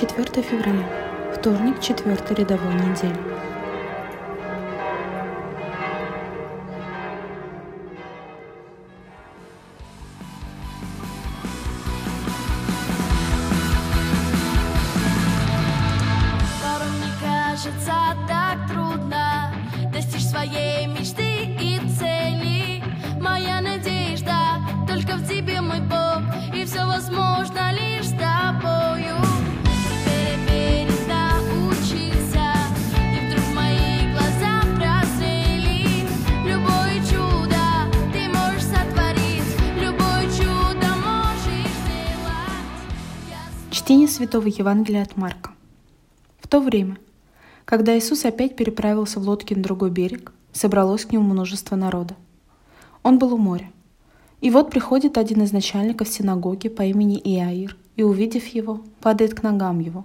4 февраля, вторник, 4 рядовой недели. Чтение Святого Евангелия от Марка. В то время, когда Иисус опять переправился в лодке на другой берег, собралось к нему множество народа. Он был у моря. И вот приходит один из начальников синагоги по имени Иаир, и, увидев его, падает к ногам его,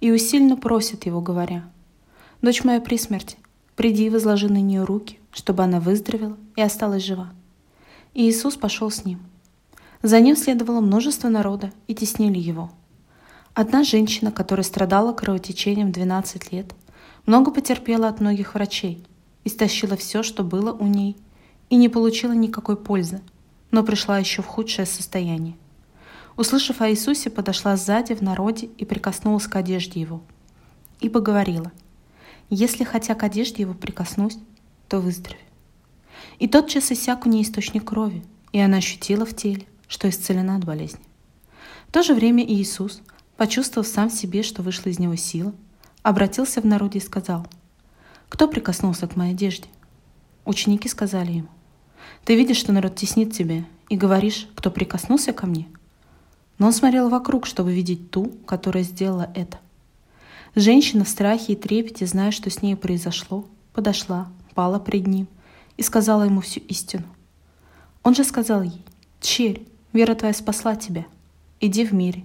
и усильно просит его, говоря, «Дочь моя при смерти, приди и возложи на нее руки, чтобы она выздоровела и осталась жива». И Иисус пошел с ним. За ним следовало множество народа, и теснили его – Одна женщина, которая страдала кровотечением 12 лет, много потерпела от многих врачей, истощила все, что было у ней, и не получила никакой пользы, но пришла еще в худшее состояние. Услышав о Иисусе, подошла сзади в народе и прикоснулась к одежде его. Ибо говорила, «Если хотя к одежде его прикоснусь, то выздоровею». И тотчас иссяк у нее источник крови, и она ощутила в теле, что исцелена от болезни. В то же время Иисус, почувствовав сам себе, что вышла из него сила, обратился в народе и сказал, «Кто прикоснулся к моей одежде?» Ученики сказали ему, «Ты видишь, что народ теснит тебя, и говоришь, кто прикоснулся ко мне?» Но он смотрел вокруг, чтобы видеть ту, которая сделала это. Женщина в страхе и трепете, зная, что с ней произошло, подошла, пала пред ним и сказала ему всю истину. Он же сказал ей, «Черь, вера твоя спасла тебя. Иди в мире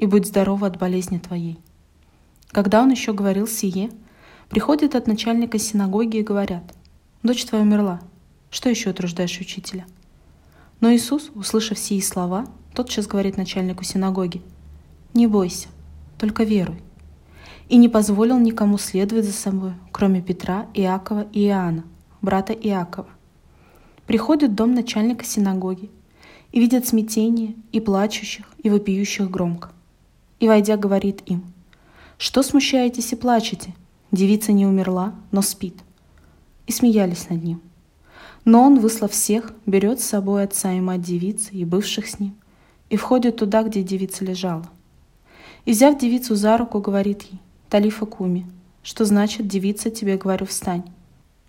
и будь здорова от болезни твоей». Когда он еще говорил сие, приходят от начальника синагоги и говорят, «Дочь твоя умерла. Что еще утруждаешь учителя?» Но Иисус, услышав сии слова, тотчас говорит начальнику синагоги, «Не бойся, только веруй». И не позволил никому следовать за собой, кроме Петра, Иакова и Иоанна, брата Иакова. Приходит дом начальника синагоги и видят смятение и плачущих, и вопиющих громко. И, войдя, говорит им, «Что смущаетесь и плачете? Девица не умерла, но спит». И смеялись над ним. Но он, выслав всех, берет с собой отца и мать девицы и бывших с ним, и входит туда, где девица лежала. И, взяв девицу за руку, говорит ей, «Талифа куми», что значит «девица, тебе говорю, встань».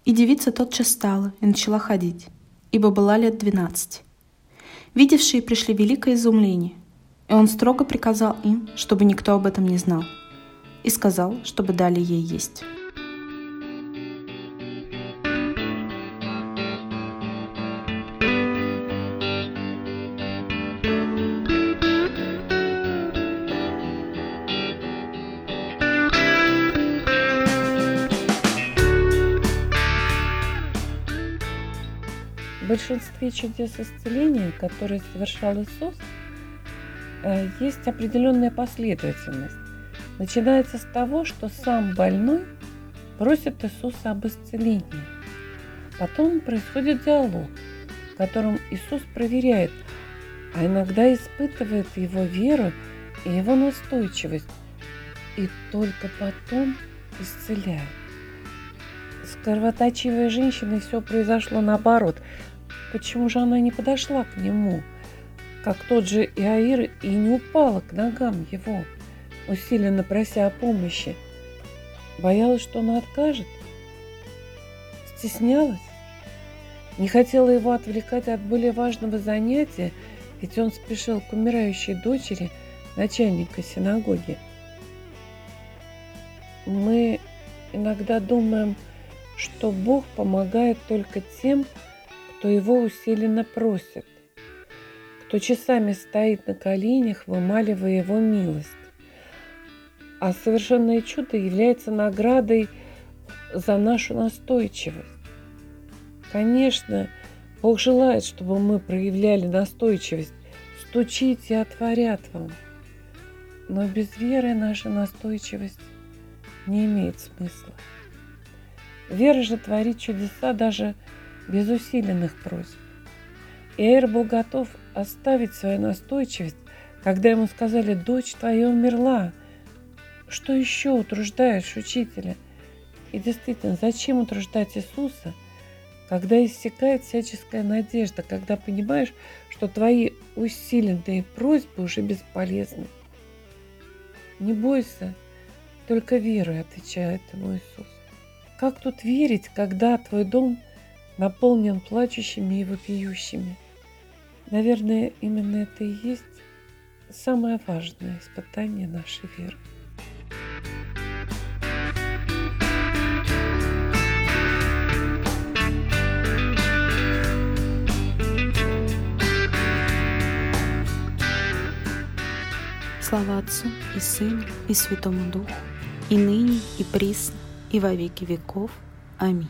И девица тотчас встала и начала ходить, ибо была лет двенадцати. Видевшие пришли великое изумление, и он строго приказал им, чтобы никто об этом не знал, и сказал, чтобы дали ей есть. В большинстве чудес исцеления, которые совершал Иисус, есть определенная последовательность. Начинается с того, что сам больной просит Иисуса об исцелении. Потом происходит диалог, в котором Иисус проверяет, а иногда испытывает его веру и его настойчивость, и только потом исцеляет. С кровоточивой женщиной все произошло наоборот. Почему же она не подошла к нему, как тот же Иаир, и не упала к ногам его, усиленно прося о помощи? Боялась, что он откажет? Стеснялась? Не хотела его отвлекать от более важного занятия, ведь он спешил к умирающей дочери начальника синагоги. Мы иногда думаем, что Бог помогает только тем, кто его усиленно просит, кто часами стоит на коленях, вымаливая его милость. А совершенное чудо является наградой за нашу настойчивость. Конечно, Бог желает, чтобы мы проявляли настойчивость. Стучите, отворят вам. Но без веры наша настойчивость не имеет смысла. Вера же творит чудеса даже без усиленных просьб. И Эйр был готов оставить свою настойчивость, когда ему сказали «Дочь твоя умерла». Что еще утруждаешь учителя? И действительно, зачем утруждать Иисуса, когда иссякает всяческая надежда, когда понимаешь, что твои усиленные просьбы уже бесполезны? Не бойся, только верой, отвечает ему Иисус. Как тут верить, когда твой дом наполнен плачущими и вопиющими? Наверное, именно это и есть самое важное испытание нашей веры. Слава Отцу и Сыну и Святому Духу, и ныне, и присно, и во веки веков. Аминь.